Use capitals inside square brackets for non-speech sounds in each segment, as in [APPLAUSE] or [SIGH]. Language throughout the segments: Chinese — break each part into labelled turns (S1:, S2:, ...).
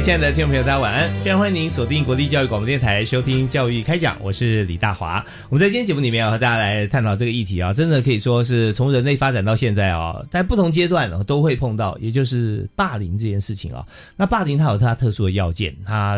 S1: 亲爱的听众朋友，大家晚安！非常欢迎您锁定国立教育广播电台收听《教育开讲》，我是李大华。我们在今天节目里面要，和大家来探讨这个议题啊，真的可以说是从人类发展到现在啊，在不同阶段都会碰到，也就是霸凌这件事情啊。那霸凌它有它特殊的要件，它。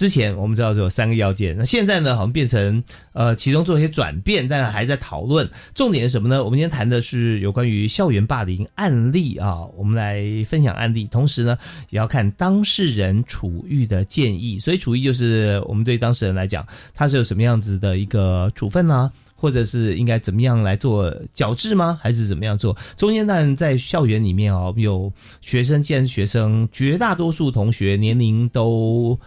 S1: 之前我们知道有三个要件，那现在呢好像变成呃其中做一些转变，但还在讨论。重点是什么呢？我们今天谈的是有关于校园霸凌案例啊，我们来分享案例，同时呢也要看当事人处遇的建议。所以处遇就是我们对当事人来讲，他是有什么样子的一个处分呢？或者是应该怎么样来做矫治吗？还是怎么样做？中间当然在校园里面哦，有学生，既然是学生，绝大多数同学年龄都。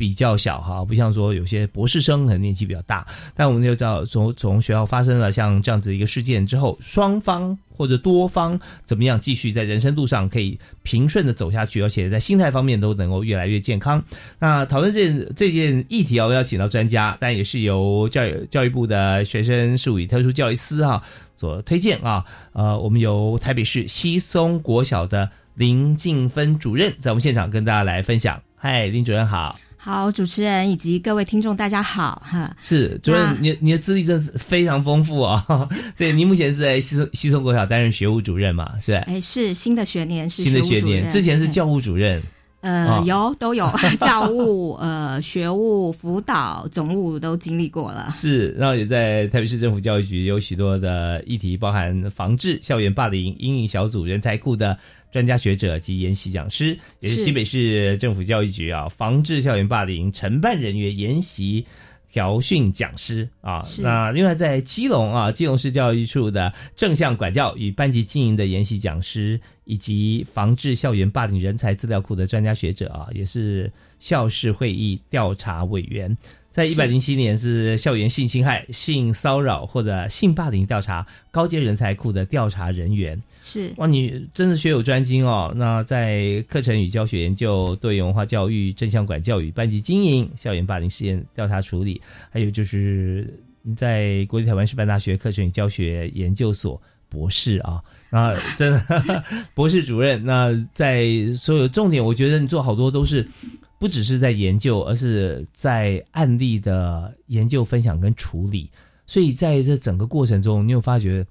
S1: 比较小哈，不像说有些博士生可能年纪比较大，但我们就知道从从学校发生了像这样子一个事件之后，双方或者多方怎么样继续在人生路上可以平顺的走下去，而且在心态方面都能够越来越健康。那讨论这这件议题啊，我要请到专家，但也是由教育教育部的学生事务与特殊教育司哈所推荐啊。呃，我们由台北市西松国小的林静芬主任在我们现场跟大家来分享。嗨，林主任好。
S2: 好，主持人以及各位听众，大家好哈。
S1: 是主任，你你的资历真的非常丰富啊。[LAUGHS] 对，您目前是在西松西松国小担任学务主任嘛？是
S2: 哎，是新的学年是
S1: 新的学年，之前是教务主任。
S2: 呃，有都有 [LAUGHS] [LAUGHS] 教务、呃学务、辅导、总务都经历过了。
S1: 是，然后也在台北市政府教育局有许多的议题，包含防治校园霸凌阴影小组人才库的。专家学者及研习讲师，也是西北市政府教育局啊防治校园霸凌承办人员研习调训讲师啊。那另外在基隆啊，基隆市教育处的正向管教与班级经营的研习讲师，以及防治校园霸凌人才资料库的专家学者啊，也是校事会议调查委员。在一百零七年是校园性侵害、性骚扰或者性霸凌调查高阶人才库的调查人员。
S2: 是
S1: 哇，你真是学有专精哦。那在课程与教学研究、多元文化教育、正向管教育、班级经营、校园霸凌事件调查处理，还有就是你在国立台湾师范大学课程与教学研究所博士啊，[LAUGHS] 那真的博士主任。那在所有重点，我觉得你做好多都是。不只是在研究，而是在案例的研究、分享跟处理。所以在这整个过程中，你有发觉，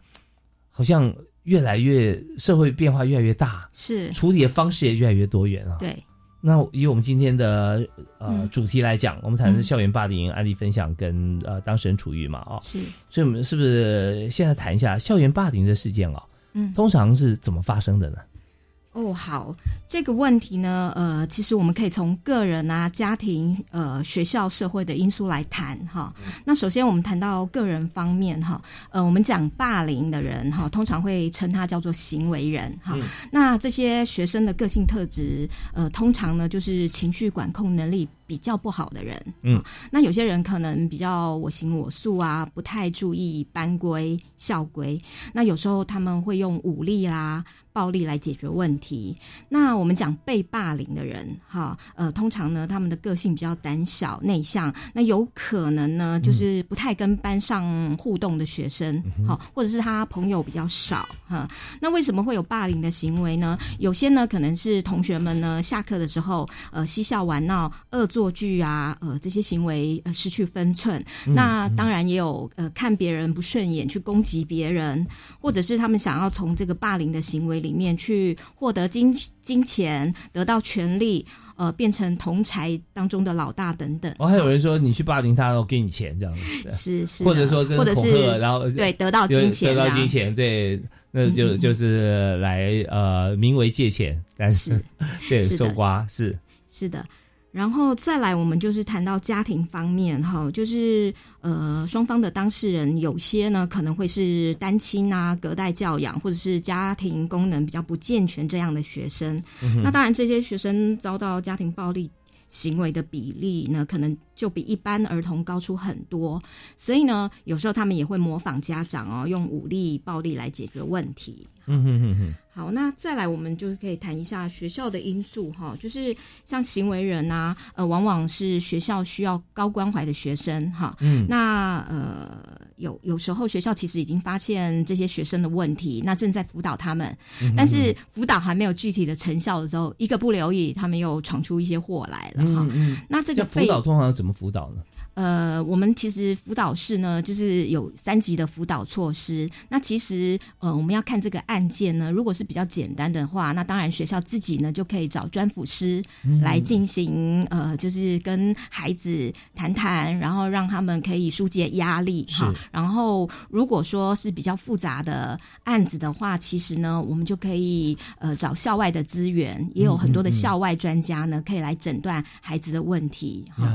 S1: 好像越来越社会变化越来越大，
S2: 是
S1: 处理的方式也越来越多元啊。
S2: 对。
S1: 那以我们今天的呃主题来讲，我们谈的是校园霸凌案例分享跟呃当事人处遇嘛，哦，
S2: 是。
S1: 所以我们是不是现在谈一下校园霸凌的事件哦？嗯，通常是怎么发生的呢？
S2: 哦，好，这个问题呢，呃，其实我们可以从个人啊、家庭、呃、学校、社会的因素来谈哈。那首先我们谈到个人方面哈，呃，我们讲霸凌的人哈，通常会称他叫做行为人哈。那这些学生的个性特质，呃，通常呢就是情绪管控能力比较不好的人。嗯，那有些人可能比较我行我素啊，不太注意班规校规。那有时候他们会用武力啦。暴力来解决问题。那我们讲被霸凌的人，哈，呃，通常呢，他们的个性比较胆小内向，那有可能呢，就是不太跟班上互动的学生，好，或者是他朋友比较少，哈。那为什么会有霸凌的行为呢？有些呢，可能是同学们呢下课的时候，呃，嬉笑玩闹、恶作。作剧啊，呃，这些行为呃失去分寸。
S1: 嗯
S2: 那当然也有呃看别人不顺眼去攻击别人，或者是他们想要从这个霸凌的行为里面去获得金金钱、得到权利，呃，变成同财当中的老大等等。
S1: 哦，还有人说你去霸凌他，然后给你钱这样子，对。
S2: 是是，
S1: 或者说真
S2: 或者是
S1: 然后
S2: 对得到金钱啊。
S1: 得到金钱，对，那就就是来呃名为借钱，但是
S2: 是 [LAUGHS]
S1: 对搜刮是。
S2: 是的，然后再来，我们就是谈到家庭方面哈，就是呃双方的当事人有些呢可能会是单亲啊、隔代教养，或者是家庭功能比较不健全这样的学生。
S1: 嗯
S2: 那当然，这些学生遭到家庭暴力。行为的比例呢，可能就比一般儿童高出很多，所以呢，有时候他们也会模仿家长哦，用武力、暴力来解决问题。
S1: 嗯哼哼哼，
S2: 好，那再来，我们就可以谈一下学校的因素哈，就是像行为人啊，呃，往往是学校需要高关怀的学生哈。
S1: 嗯，
S2: 那呃，有有时候学校其实已经发现这些学生的问题，那正在辅导他们，
S1: 嗯
S2: 但是辅导还没有具体的成效的时候，一个不留意，他们又闯出一些祸来了哈。
S1: 嗯嗯，
S2: 那这个
S1: 辅导通常怎么辅导呢？
S2: 呃，我们其实辅导室呢，就是有三级的辅导措施。那其实呃，我们要看这个案件呢，如果是比较简单的话，那当然学校自己呢就可以找专辅师来进行、呃，就是跟孩子谈谈，然后让他们可以疏解压力哈。然后如果说是比较复杂的案子的话，其实呢，我们就可以呃找校外的资源，也有很多的校外专家呢，可以来诊断孩子的问题哈。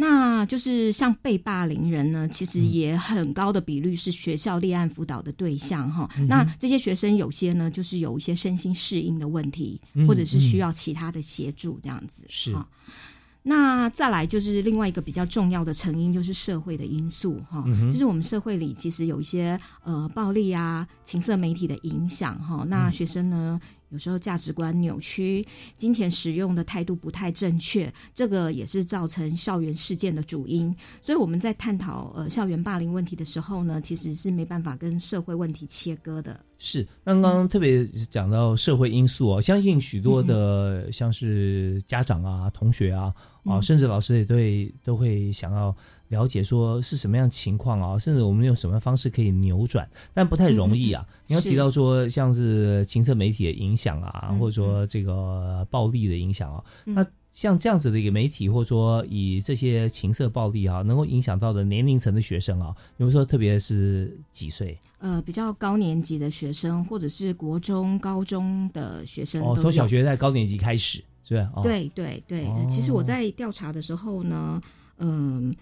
S2: 那就是像被霸凌人呢，其实也很高的比率是学校立案辅导的对象哈。那这些学生有些呢，就是有一些身心适应的问题，
S1: 嗯
S2: 或者是需要其他的协助这样子。
S1: 是。
S2: 哈那再来就是另外一个比较重要的成因，就是社会的因素哈，
S1: 嗯
S2: 就是我们社会里其实有一些呃暴力啊、情色媒体的影响哈。那学生呢，有时候价值观扭曲，金钱使用的态度不太正确，这个也是造成校园事件的主因。所以我们在探讨呃校园霸凌问题的时候呢，其实是没办法跟社会问题切割的。
S1: 是，刚刚特别讲到社会因素哦，相信许多的像是家长啊、同学啊，啊，
S2: 嗯
S1: 甚至老师也对都会想要了解说是什么样情况啊，甚至我们用什么方式可以扭转，但不太容易啊。你要提到说像是情色媒体的影响啊，
S2: 嗯
S1: 或者说这个暴力的影响啊，
S2: 嗯。
S1: 那像这样子的一个媒体，或者说以这些情色暴力啊，能够影响到的年龄层的学生啊，比如说特别是几岁？
S2: 呃，比较高年级的学生，或者是国中、高中的学生
S1: 哦，从小学在高年级开始，是吧？哦，
S2: 对对对，
S1: 哦
S2: 其实我在调查的时候呢，嗯、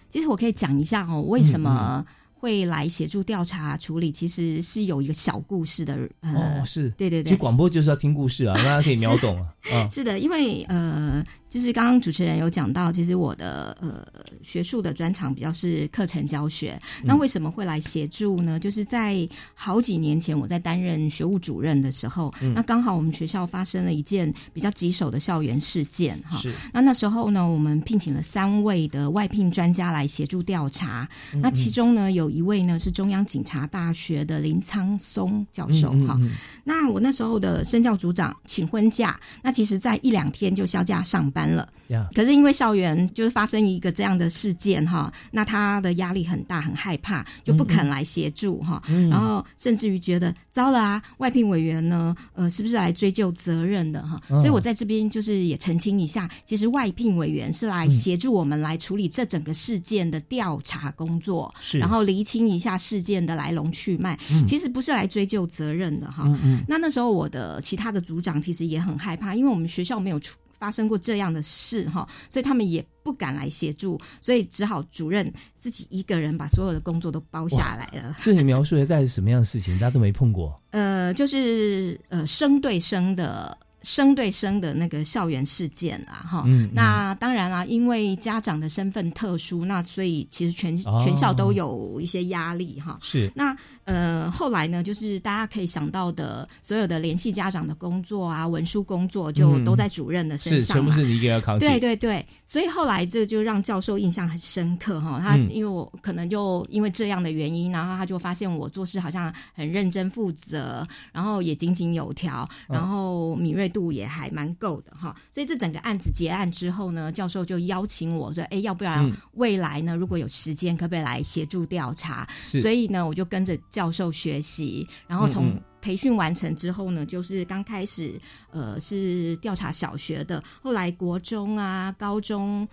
S2: 其实我可以讲一下哦，为什
S1: 嗯
S2: 么会来协助调查处理，其实是有一个小故事的。呃，
S1: 哦，是。
S2: 对对对，
S1: 其实广播就是要听故事啊，让大家可以 [LAUGHS] 秒懂啊。啊，
S2: 是的，因为呃，就是刚刚主持人有讲到，其实我的呃学术的专长比较是课程教学。那为什么会来协助呢？就是在好几年前，我在担任学务主任的时候，那刚好我们学校发生了一件比较棘手的校园事件哈。那那时候呢，我们聘请了三位的外聘专家来协助调查。
S1: 嗯
S2: 那其中呢，有一位呢是中央警察大学的林苍松教授哈。那我那时候的身教组长请婚假，那其实在一两天就销假上班了。
S1: 呀，
S2: 可是因为校园就是发生一个这样的事件哈，那他的压力很大，很害怕，就不肯来协助哈。
S1: 嗯
S2: 然后甚至于觉得糟了啊，外聘委员呢，呃，是不是来追究责任的哈？
S1: 嗯
S2: 所以我在这边就是也澄清一下，其实外聘委员是来协助我们来处理这整个事件的调查工作，
S1: 是
S2: 然后厘清一下事件的来龙去脉。
S1: 嗯
S2: 其实不是来追究责任的哈。那那时候我的其他的组长其实也很害怕，因为我们学校没有出发生过这样的事哈，所以他们也不敢来协助，所以只好主任自己一个人把所有的工作都包下来了。
S1: 是你描述的大概是什么样的事情？大家都没碰过。
S2: 呃，就是呃生对生的。生对生的那个校园事件啊，哈、那当然啦、因为家长的身份特殊，那所以其实全、
S1: 哦
S2: 全校都有一些压力哈。
S1: 是
S2: 那呃，后来呢，就是大家可以想到的所有的联系家长的工作啊，文书工作，就
S1: 嗯
S2: 都在主任的身
S1: 是，
S2: 上嘛。
S1: 全部是你一个要扛起。
S2: 对对对，所以后来这就让教授印象很深刻哈。他
S1: 嗯
S2: 因为我可能就因为这样的原因，然后他就发现我做事好像很认真负责，然后也井井有条，
S1: 嗯
S2: 然后敏锐度也还蛮够的哈。所以这整个案子结案之后呢，教授就邀请我说：“哎，要不然未来呢，如果有时间，可不可以来协助调查？”所以呢，我就跟着教授学习，然后从培训完成之后呢，就是刚开始呃是调查小学的，后来国中啊、高中。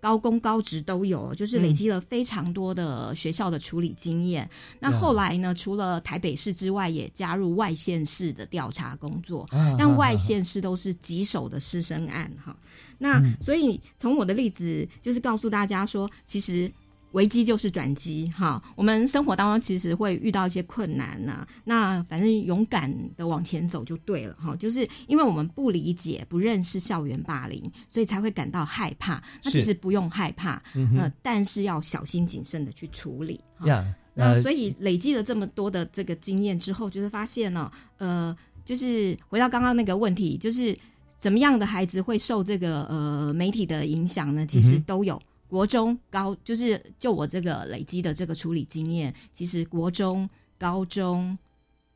S2: 高工高职都有，就是累积了非常多的学校的处理经验。那后来呢，除了台北市之外，也加入外县市的调查工作。但外县市都是棘手的师生案哈。那所以从我的例子，就是告诉大家说，其实。危机就是转机，哈！我们生活当中其实会遇到一些困难呐，那反正勇敢的往前走就对了，哈！就是因为我们不理解、不认识校园霸凌，所以才会感到害怕。那其实不用害怕，呃，但是要小心谨慎的去处理。
S1: 呀，
S2: 那所以累积了这么多的这个经验之后，就是发现呢，呃，就是回到刚刚那个问题，就是怎么样的孩子会受这个呃媒体的影响呢？其实都有。国中高就是就我这个累积的这个处理经验，其实国中、高中、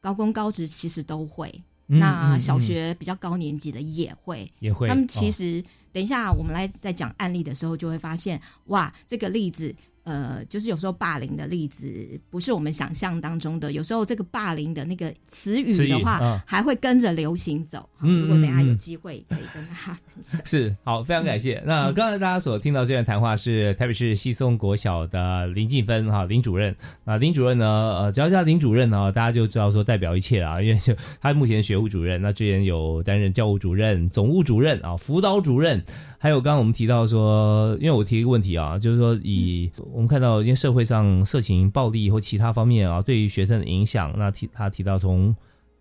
S2: 高工、高职其实都会。那小学比较高年级的也会，
S1: 也会。
S2: 他们其实等一下我们来在讲案例的时候，就会发现哇，这个例子。呃，就是有时候霸凌的例子不是我们想象当中的，有时候这个霸凌的那个词语的话，还会跟着流行走。如果等下有机会可以跟大家分享。[LAUGHS]
S1: 是好，非常感谢。那刚才大家所听到这段谈话是台北市西松国小的林静芬哈林主任。那林主任呢，呃，只要叫林主任呢，大家就知道说代表一切啊，因为就他目前学务主任，那之前有担任教务主任、总务主任啊、辅导主任。还有刚刚我们提到说，因为我提一个问题啊，就是说以我们看到因为社会上色情、暴力或其他方面啊，对于学生的影响，那提他提到从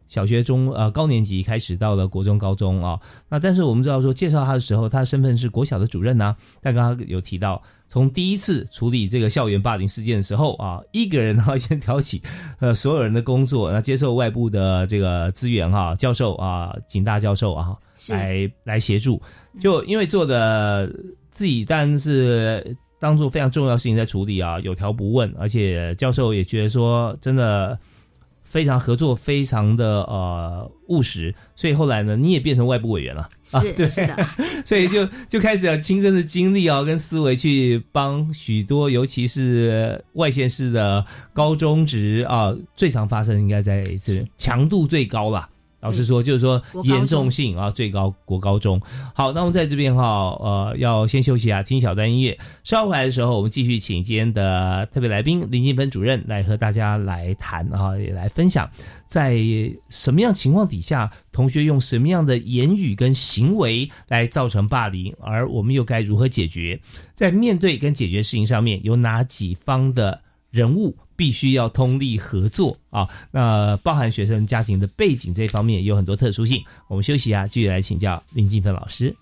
S1: 小学中呃高年级开始到了国中、高中啊，那但是我们知道说介绍他的时候，他的身份是国小的主任呐，但刚刚有提到从第一次处理这个校园霸凌事件的时候啊，一个人哈先挑起 [LAUGHS] 呃所有人的工作，那接受外部的这个资源哈，教授啊，景大教授啊。来来协助，就因为做的自己当然是当做非常重要的事情在处理啊，有条不紊，而且教授也觉得说真的非常合作，非常的呃务实，所以后来呢，你也变成外部委员了，
S2: 是
S1: 对
S2: 是的，[LAUGHS]
S1: 所以就就开始要亲身的经历啊，跟思维去帮许多，尤其是外县市的高中职啊，最常发生应该在这强度最高了。老实说，就是说严重性啊，最高国高中。好，那我们在这边哈，呃，要先休息一下，听小段音乐。稍后回来的时候，我们继续请今天的特别来宾林金芬主任来和大家来谈啊，也来分享，在什么样情况底下，同学用什么样的言语跟行为来造成霸凌，而我们又该如何解决？在面对跟解决事情上面，有哪几方的人物？必须要通力合作啊！那包含学生家庭的背景这方面有很多特殊性。我们休息一下，继续来请教林静芬老师。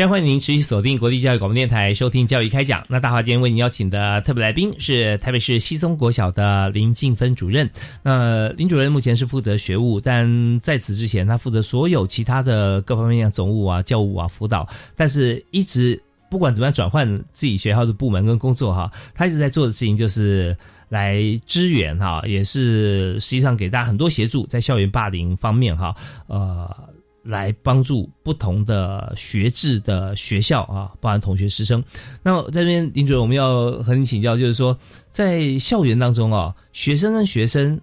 S1: 非常欢迎您持续锁定国立教育广播电台收听教育开讲。那大华今天为您邀请的特别来宾是台北市西松国小的林静芬主任。那林主任目前是负责学务，但在此之前他负责所有其他的各方面的总务啊、教务啊、辅导。但是一直不管怎么样转换自己学校的部门跟工作哈，他一直在做的事情就是来支援哈，也是实际上给大家很多协助在校园霸凌方面哈，呃。来帮助不同的学制的学校啊，包含同学师生。那这边林主任，我们要和你请教，就是说在校园当中啊，学生跟学生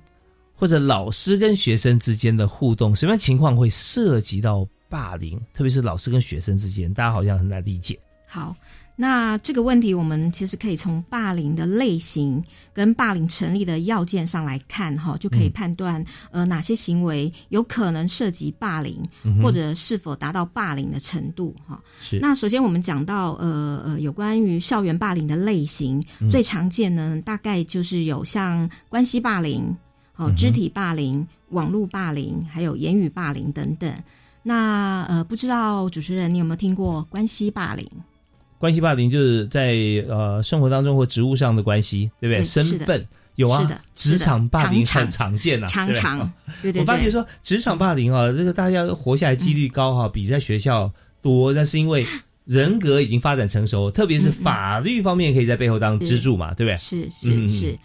S1: 或者老师跟学生之间的互动，什么样情况会涉及到霸凌？特别是老师跟学生之间，大家好像很难理解。
S2: 好。那这个问题，我们其实可以从霸凌的类型跟霸凌成立的要件上来看，哈，就可以判断呃哪些行为有可能涉及霸凌，或者是否达到霸凌的程度，哈。
S1: 是。
S2: 那首先我们讲到呃呃有关于校园霸凌的类型，最常见呢大概就是有像关系霸凌、哦肢体霸凌、网络霸凌，还有言语霸凌等等。那呃不知道主持人你有没有听过关系霸凌？
S1: 关系霸凌就是在呃生活当中或职务上的关系，对不对？身份有啊，职场霸凌很常见啊，
S2: 常常。对对。
S1: 我发觉说职场霸凌啊，这个大家活下来几率高哈，比在学校多。那是因为人格已经发展成熟，特别是法律方面可以在背后当支柱嘛，对不对？
S2: 是是是。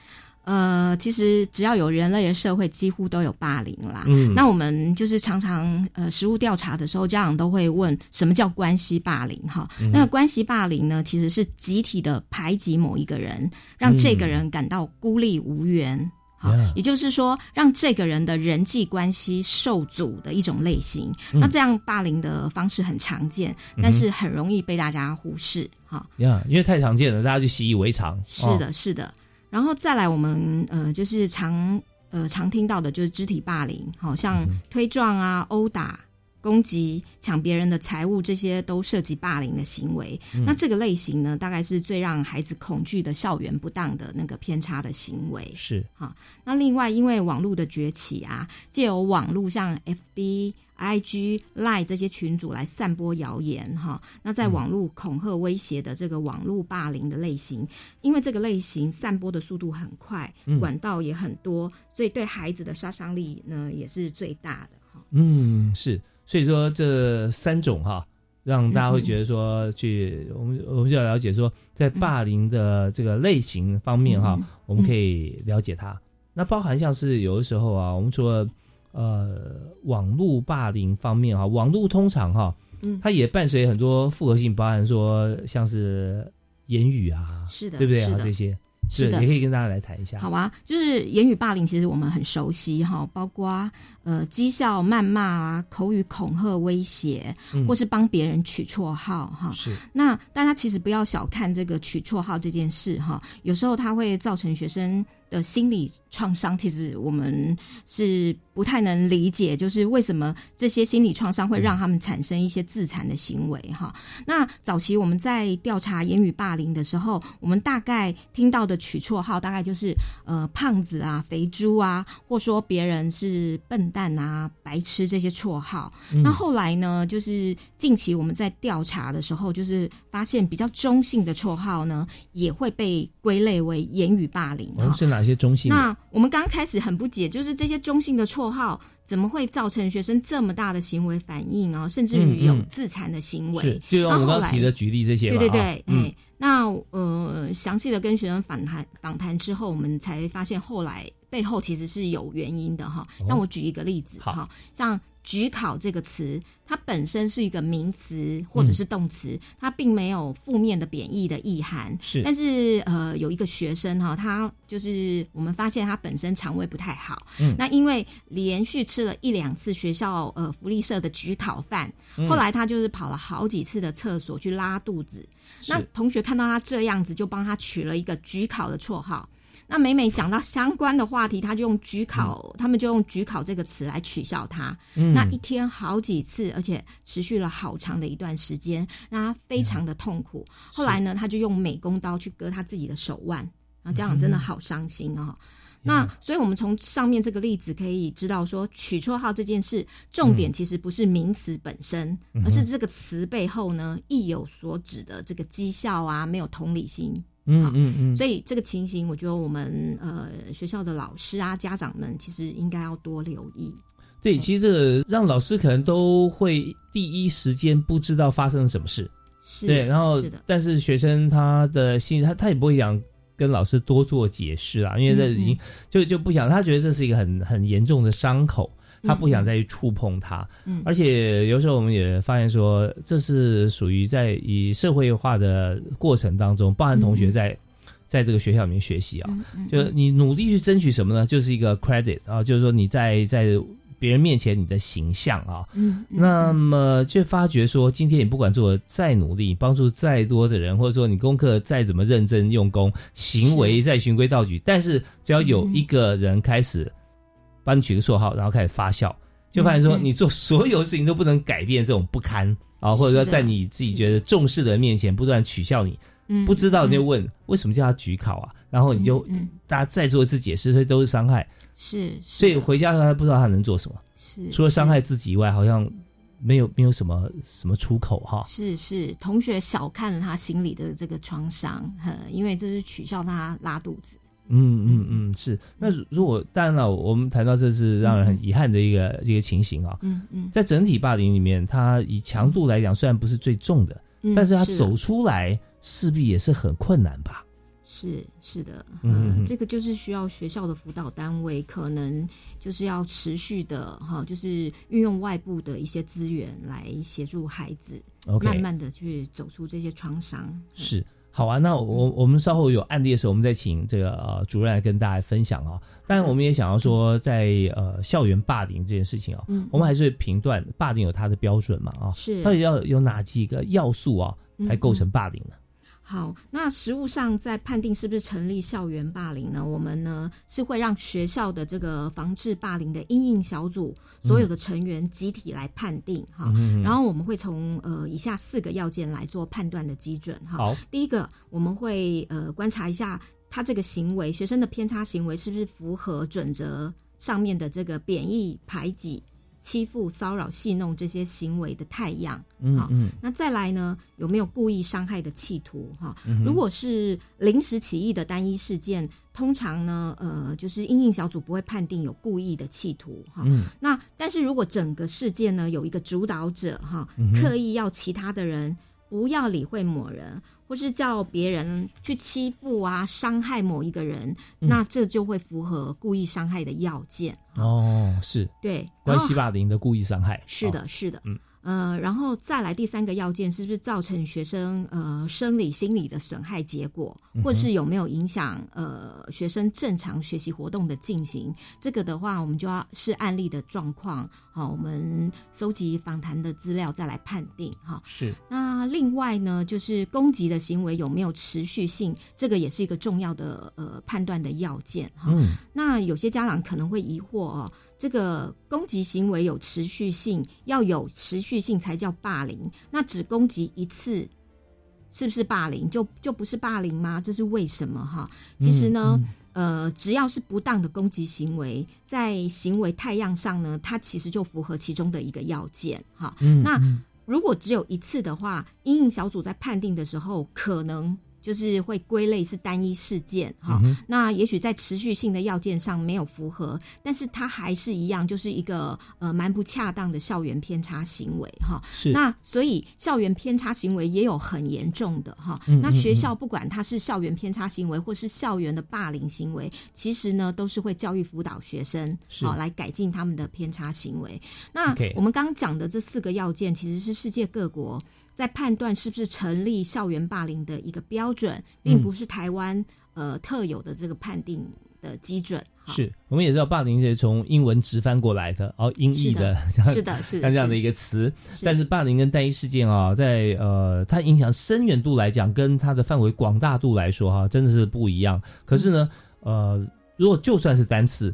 S2: 呃，其实只要有人类的社会，几乎都有霸凌啦。嗯，那我们就是常常呃，实物调查的时候，家长都会问什么叫关系霸凌？哈，那个关系霸凌呢，其实是集体的排挤某一个人，让这个人感到孤立无援。好，也就是说，让这个人的人际关系受阻的一种类型。那这样霸凌的方式很常见，但是很容易被大家忽视。哈，
S1: 呀，因为太常见了，大家就习以为常。
S2: 是的，是的。然后再来，我们呃，就是常呃常听到的，就是肢体霸凌，好像推撞啊、殴打、攻击、抢别人的财物，这些都涉及霸凌的行为。那这个类型呢，大概是最让孩子恐惧的校园不当的那个偏差的行为。
S1: 是
S2: 哈。那另外，因为网络的崛起啊，借由网络像 FB。I G Line 这些群组来散播谣言哈，那在网络恐吓威胁的这个网络霸凌的类型，因为这个类型散播的速度很快，管道也很多，所以对孩子的杀伤力呢也是最大的哈。
S1: 嗯，是，所以说这三种哈，让大家会觉得说，去我们我们就要了解说，在霸凌的这个类型方面哈，我们可以了解它。那包含像是有的时候啊，我们除了呃，网络霸凌方面哈，网络通常哈，嗯，它也伴随很多复合性，包含说像是言语啊，
S2: 是的，
S1: 对不对
S2: 啊？
S1: 这些
S2: 是的，
S1: 也可以跟大家来谈一下。
S2: 好啊，就是言语霸凌，其实我们很熟悉哈，包括呃讥笑、谩骂啊，口语恐吓、威胁，或是帮别人取绰号哈。
S1: 是。
S2: 那大家其实不要小看这个取绰号这件事哈，有时候它会造成学生。的心理创伤，其实我们是不太能理解，就是为什么这些心理创伤会让他们产生一些自残的行为哈。那早期我们在调查言语霸凌的时候，我们大概听到的取绰号，大概就是呃胖子啊、肥猪啊，或说别人是笨蛋啊、白痴这些绰号。那后来呢，就是近期我们在调查的时候，就是发现比较中性的绰号呢，也会被归类为言语霸凌哈。
S1: 一些中性，
S2: 那我们刚开始很不解，就是这些中性的绰号怎么会造成学生这么大的行为反应啊？甚至于有自残的行为。
S1: 就用我刚刚提的举例这些，
S2: 对对对，哎，那呃，详细的跟学生访谈访谈之后，我们才发现后来背后其实是有原因的哈。像我举一个例子哈，像。举考这个词，它本身是一个名词或者是动词，它并没有负面的贬义的意涵。
S1: 是，
S2: 但是呃，有一个学生哈，他就是我们发现他本身肠胃不太好。嗯，那因为连续吃了一两次学校呃福利社的举考饭，后来他就是跑了好几次的厕所去拉肚子。那同学看到他这样子，就帮他取了一个举考的绰号。那每每讲到相关的话题，他就用“举考”，他们就用“举考”这个词来取笑他。那一天好几次，而且持续了好长的一段时间，让他非常的痛苦。后来呢，他就用美工刀去割他自己的手腕，然后这样真的好伤心哦。那所以，我们从上面这个例子可以知道，说取绰号这件事，重点其实不是名词本身，而是这个词背后呢意有所指的这个讥笑啊，没有同理心。
S1: 嗯嗯嗯，
S2: 所以这个情形，我觉得我们呃学校的老师啊、家长们，其实应该要多留意。
S1: 对，其实这个让老师可能都会第一时间不知道发生了什么事。
S2: 是，
S1: 对，然后
S2: 是的，
S1: 但是学生他的心，他他也不会想跟老师多做解释啊，因为这已经就就不想，他觉得这是一个很很严重的伤口。他不想再去触碰它。
S2: 嗯
S1: 而且有时候我们也发现说，这是属于在以社会化的过程当中，包含同学在、在这个学校里面学习啊，就你努力去争取什么呢？就是一个 credit 啊，就是说你在在别人面前你的形象啊。
S2: 嗯，嗯
S1: 那么就发觉说，今天你不管做的再努力，帮助再多的人，或者说你功课再怎么认真用功，行为再循规蹈矩，但是只要有一个人开始帮你取个绰号，然后开始发笑，就发现说你做所有事情都不能改变这种不堪啊，或者说在你自己觉得重视的人面前不断取笑你，
S2: 嗯
S1: 不知道你就
S2: 嗯。
S1: 问为什么叫他举考啊，然后你就
S2: 嗯嗯。
S1: 大家再做一次解释，所以都是伤害，
S2: 是，
S1: 所以回家的时候他不知道他能做什么，
S2: 是
S1: 除了伤害自己以外，好像没有没有什么什么出口哈。
S2: 是是，同学小看了他心里的这个创伤，呵因为这是取笑他拉肚子。
S1: 嗯嗯嗯，是。那如如果当然了，我们谈到这是让人很遗憾的一个一个情形啊，
S2: 嗯嗯，
S1: 在整体霸凌里面，它以强度来讲虽然不是最重的，
S2: 嗯
S1: 但是它走出来势必也是很困难吧？
S2: 是是的，
S1: 嗯
S2: 这个就是需要学校的辅导单位，可能就是要持续的哈，就是运用外部的一些资源来协助孩子慢慢的去走出这些创伤。
S1: 是。好啊，那我我们稍后有案例的时候，我们再请这个呃主任来跟大家分享啊。当然，我们也想要说在，呃校园霸凌这件事情啊，
S2: 嗯。
S1: 我们还是评断霸凌有它的标准嘛啊，
S2: 是。
S1: 到底要有哪几个要素啊，才构
S2: 嗯。
S1: 成霸凌呢？
S2: 好，那实务上在判定是不是成立校园霸凌呢？我们呢是会让学校的这个防治霸凌的因应小组所有的成员集体来判定哈。
S1: 嗯
S2: 然后我们会从呃以下四个要件来做判断的基准哈。
S1: 好，
S2: 第一个，我们会呃观察一下他这个行为，学生的偏差行为是不是符合准则上面的这个贬义、排挤、欺负、骚扰、戏弄这些行为的太阳。好
S1: 嗯嗯
S2: 那再来呢，有没有故意伤害的企图？哈、
S1: 嗯
S2: 如果是临时起意的单一事件，通常呢，呃，就是应应小组不会判定有故意的企图。哈、
S1: 嗯
S2: 那但是如果整个事件呢有一个主导者哈，刻意要其他的人不要理会某人，或是叫别人去欺负啊、伤害某一个人，
S1: 嗯。
S2: 那这就会符合故意伤害的要件。
S1: 哦，是。
S2: 对，
S1: 关系霸凌的故意伤害，
S2: 是的，是的，
S1: 嗯
S2: 呃，然后再来第三个要件，是不是造成学生呃生理、心理的损害结果，
S1: 嗯
S2: 或是有没有影响呃学生正常学习活动的进行？这个的话，我们就要是案例的状况，好，我们搜集访谈的资料再来判定哈。
S1: 是
S2: 那另外呢，就是攻击的行为有没有持续性，这个也是一个重要的呃判断的要件哈。
S1: 嗯
S2: 那有些家长可能会疑惑哦，这个攻击行为有持续性，要有持续性才叫霸凌。那只攻击一次，是不是霸凌？就就不是霸凌吗？这是为什么哈？其实呢，
S1: 嗯
S2: 呃，只要是不当的攻击行为，在行为太样上呢，它其实就符合其中的一个要件哈。
S1: 嗯
S2: 那
S1: 嗯
S2: 如果只有一次的话，阴影小组在判定的时候，可能就是会归类是单一事件哈。
S1: 嗯
S2: 那也许在持续性的要件上没有符合，但是它还是一样，就是一个呃蛮不恰当的校园偏差行为哈。
S1: 是
S2: 那所以校园偏差行为也有很严重的哈。
S1: 嗯
S2: 那学校不管它是校园偏差行为或是校园的霸凌行为，其实呢都是会教育辅导学生好来改进他们的偏差行为。那我们刚刚讲的这四个要件，其实是世界各国在判断是不是成立校园霸凌的一个标准，并
S1: 嗯
S2: 不是台湾呃特有的这个判定的基准。哈
S1: 是，我们也知道霸凌是从英文直翻过来的，哦，音译的，[LAUGHS]
S2: 是的，是的，
S1: 像这样的一个词。但是霸凌跟单一事件啊，在呃它影响深远度来讲，跟它的范围广大度来说哈、真的是不一样。可是呢，呃，如果就算是单次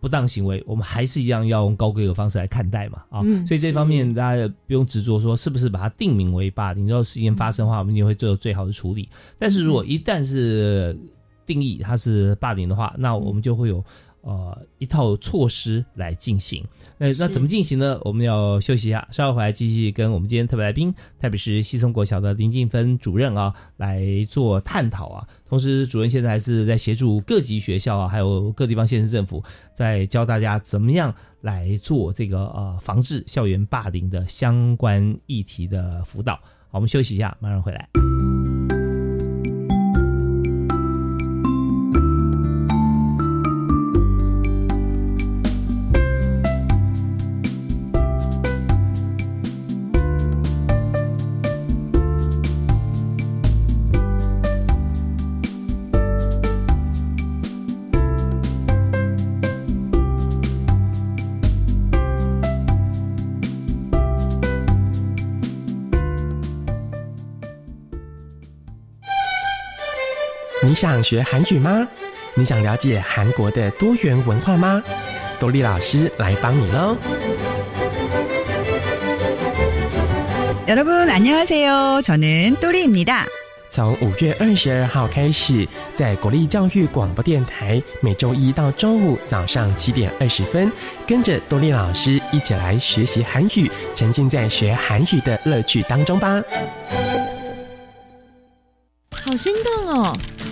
S1: 不当行为，我们还是一样要用高规格方式来看待嘛啊。
S2: 嗯
S1: 所以这方面大家不用执着说是不是把它定名为霸凌，如果事件发生的话，我们也会做最好的处理。但是如果一旦是定义它是霸凌的话，那我们就会有。呃，一套措施来进行。那那怎么进行呢？我们要休息一下，稍后回来继续跟我们今天特别来宾，特别是西松国小的林静芬主任啊，来做探讨啊。同时，主任现在还是在协助各级学校啊，还有各地方县市政府，在教大家怎么样来做这个呃防治校园霸凌的相关议题的辅导。好，我们休息一下，马上回来。
S3: 想学韩语吗？你想了解韩国的多元文化吗？多丽老师来帮你喽！
S4: 여러분 안녕하세요. 저는 또리입니다.
S3: 从五月二十二号开始，在国立教育广播电台，每周一到周五早上七点二十分，跟着多丽老师一起来学习韩语，沉浸在学韩语的乐趣当中吧。
S5: 好心动哦！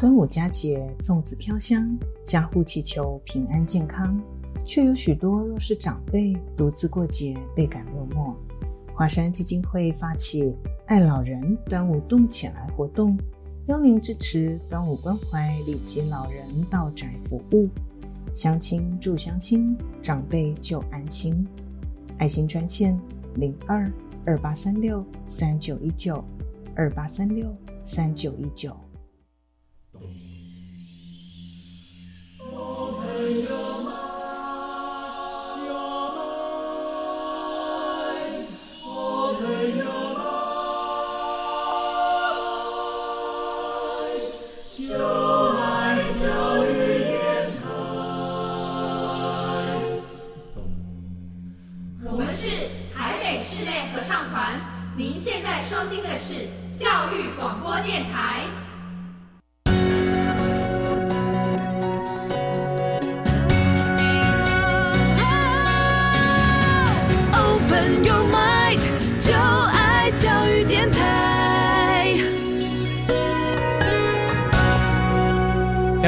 S6: 端午佳节，粽子飘香，家户祈求平安健康，却有许多弱势长辈独自过节，倍感落寞。华山基金会发起“爱老人端午动起来”活动。邀您支持端午关怀礼及老人到宅服务，乡亲助乡亲，长辈就安心。爱心专线零二二八三六三九一九二八三六三九一九。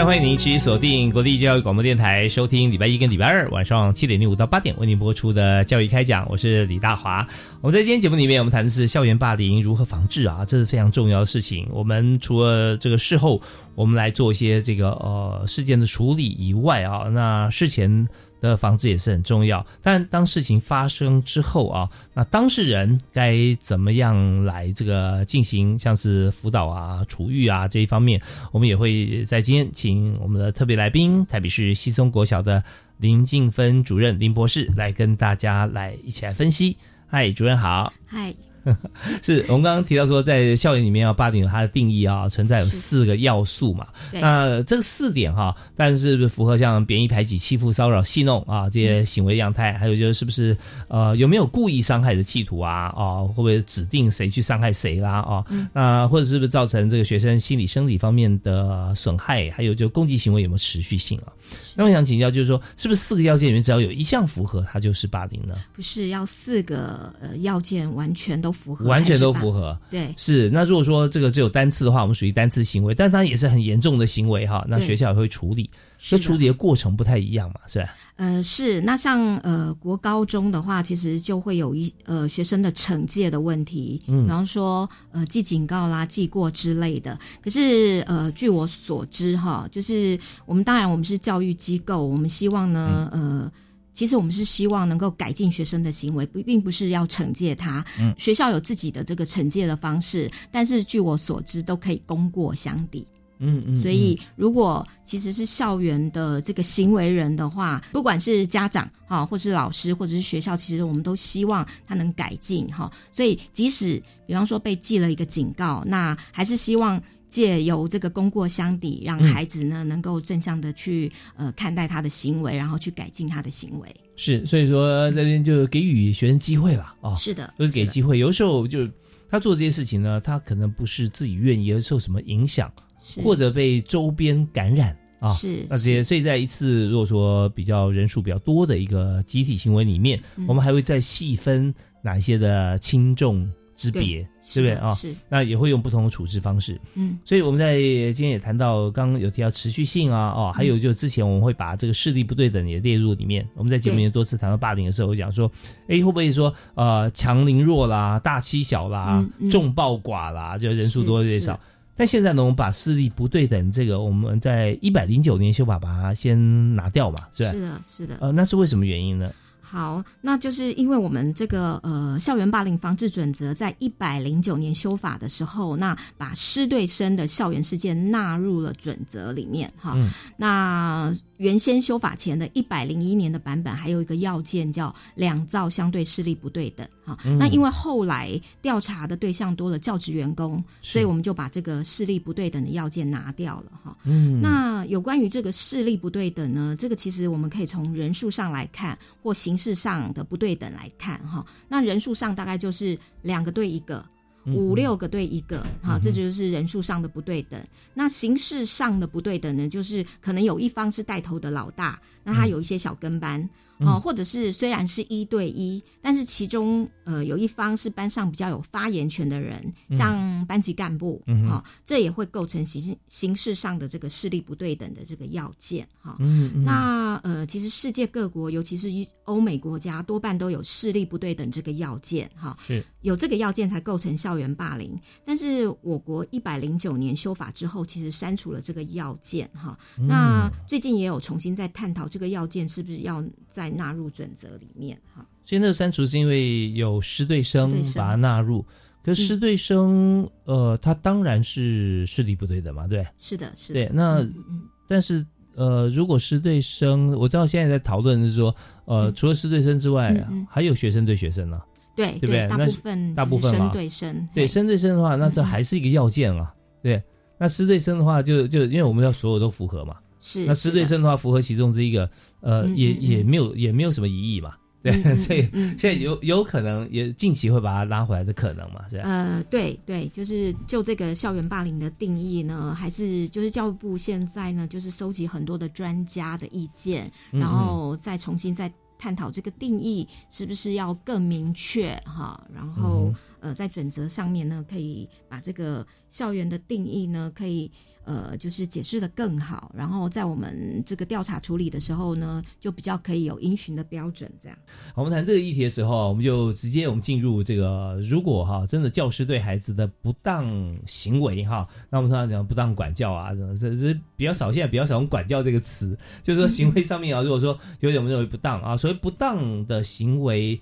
S1: 欢迎您继续锁定国立教育广播电台，收听礼拜一跟礼拜二晚上七点零五到八点为您播出的教育开讲，我是李大华。我们在今天节目里面，我们谈的是校园霸凌如何防治啊，这是非常重要的事情。我们除了这个事后，我们来做一些这个呃事件的处理以外啊，那事前。的防治也是很重要，但当事情发生之后啊，那当事人该怎么样来这个进行，像是辅导啊、处遇啊这一方面，我们也会在今天请我们的特别来宾，台北市西松国小的林静芬主任林博士来跟大家来一起来分析。嗨，主任好。
S2: 嗨。[LAUGHS]
S1: 是我们刚刚提到说，在校园里面啊，霸凌有它的定义啊，存在有四个要素嘛。那这四点哈，但是符合像贬义、排挤、欺负、骚扰、戏弄啊这些行为样态，还有就是是不是呃有没有故意伤害的企图啊？啊，会不会指定谁去伤害谁啦？啊，那或者是不是造成这个学生心理、生理方面的损害？还有就攻击行为有没有持续性啊？那我想请教，就是说，是不是四个要件里面只要有一项符合，它就是霸凌呢？
S2: 不是，要四个呃要件完全都。符合
S1: 完全都符合，
S2: 对，
S1: 是。那如果说这个只有单次的话，我们属于单次行为，但它也是很严重的行为哈。那学校也会处理，这处理的过程不太一样嘛，是吧？
S2: 呃，是。那像呃国高中的话，其实就会有一呃学生的惩戒的问题，嗯，比方说呃记警告啦、记过之类的。可是呃据我所知哈，就是我们当然我们是教育机构，我们希望呢、嗯、呃。其实我们是希望能够改进学生的行为，不并不是要惩戒他。嗯，学校有自己的这个惩戒的方式，但是据我所知，都可以功过相抵。
S1: 嗯嗯。
S2: 所以，如果其实是校园的这个行为人的话，不管是家长哈，或是老师，或者是学校，其实我们都希望他能改进哈。所以，即使比方说被记了一个警告，那还是希望。借由这个功过相抵，让孩子呢、嗯、能够正向的去呃看待他的行为，然后去改进他的行为。
S1: 是，所以说这边就给予学生机会吧。哦，
S2: 是的，
S1: 都是给机会。有时候就他做这些事情呢，他可能不是自己愿意，而受什么影响，或者被周边感染啊。
S2: 是，
S1: 那这些，所以在一次如果说比较人数比较多的一个集体行为里面，嗯、我们还会再细分哪一些的轻重。之别，对不对啊？
S2: 是，
S1: 那也会用不同的处置方式。
S2: 嗯，
S1: 所以我们在今天也谈到，刚刚有提到持续性啊，哦，还有就之前我们会把这个视力不对等也列入里面。我们在节目里面多次谈到霸凌的时候，讲说，哎，会不会说呃强凌弱啦，大欺小啦，众暴寡啦，就人数多越少？但现在呢，我们把视力不对等这个，我们在一百零九年修法把它先拿掉嘛，是吧？
S2: 是的，是的。
S1: 呃，那是为什么原因呢？
S2: 好，那就是因为我们这个呃校园霸凌防治准则在一百零九年修法的时候，那把师对生的校园事件纳入了准则里面哈。
S1: 嗯
S2: 那原先修法前的一百零一年的版本还有一个要件叫两造相对视力不对等哈。
S7: 嗯
S2: 那因为后来调查的对象多了教职员工，所以我们就把这个视力不对等的要件拿掉了哈。
S7: 嗯
S2: 那有关于这个视力不对等呢，这个其实我们可以从人数上来看，或形式上的不对等来看哈。那人数上大概就是两个对一个。
S7: 嗯
S2: 五六个对一个，哈，
S7: 嗯
S2: 这就是人数上的不对等。那形式上的不对等呢，就是可能有一方是带头的老大，那他有一些小跟班，
S7: 嗯
S2: 哦，或者是虽然是一对一，但是其中呃有一方是班上比较有发言权的人，
S7: 嗯。
S2: 像班级干部，哈、这也会构成形形式上的这个势力不对等的这个要件，哈、
S7: 嗯嗯
S2: 那呃，其实世界各国，尤其是一欧美国家，多半都有势力不对等这个要件，哈、
S1: 是。
S2: 有这个要件才构成校园霸凌。但是我国一百零九年修法之后，其实删除了这个要件哈。
S7: 嗯。
S2: 那最近也有重新在探讨这个要件是不是要再纳入准则里面哈。
S1: 所以那个删除是因为有师对生把它纳入，可是师对生，呃，他当然是视力不对的嘛，对。
S2: 是的，是的。
S1: 对，那、但是呃，如果师对生，我知道现在在讨论是说，呃，除了师对生之外，
S2: 嗯嗯
S1: 还有学生对学生呢、
S2: 对
S1: 对不对？
S2: 大部分
S1: 大部分嘛
S2: 对生，
S1: 对
S2: 嘿
S1: 生对生的话，那这还是一个要件啊。对，那师对生的话就，就因为我们要所有都符合嘛。
S2: 是
S1: 那师对生的话，符合其中之一个，呃，
S2: 嗯
S1: 也
S2: 嗯
S1: 也没有也没有什么疑义嘛。对，[LAUGHS] 所以
S2: 嗯
S1: 现在有有可能也近期会把它拉回来的可能嘛，是吧？
S2: 呃，对对，就是就这个校园霸凌的定义呢，还是就是教育部现在呢，就是收集很多的专家的意见，
S7: 嗯
S2: 然后再重新再探讨这个定义是不是要更明确哈，然后、
S7: 嗯
S2: 呃，在准则上面呢，可以把这个校园的定义呢，可以呃，就是解释的更好，然后在我们这个调查处理的时候呢，就比较可以有因循的标准，这样。
S1: 我们谈这个议题的时候，我们就直接我们进入这个，如果哈真的教师对孩子的不当行为哈，那我们通常讲不当管教啊，这这比较少，现在比较少用管教这个词，就是说行为上面啊，如果说有点我们认为不当啊，所谓不当的行为，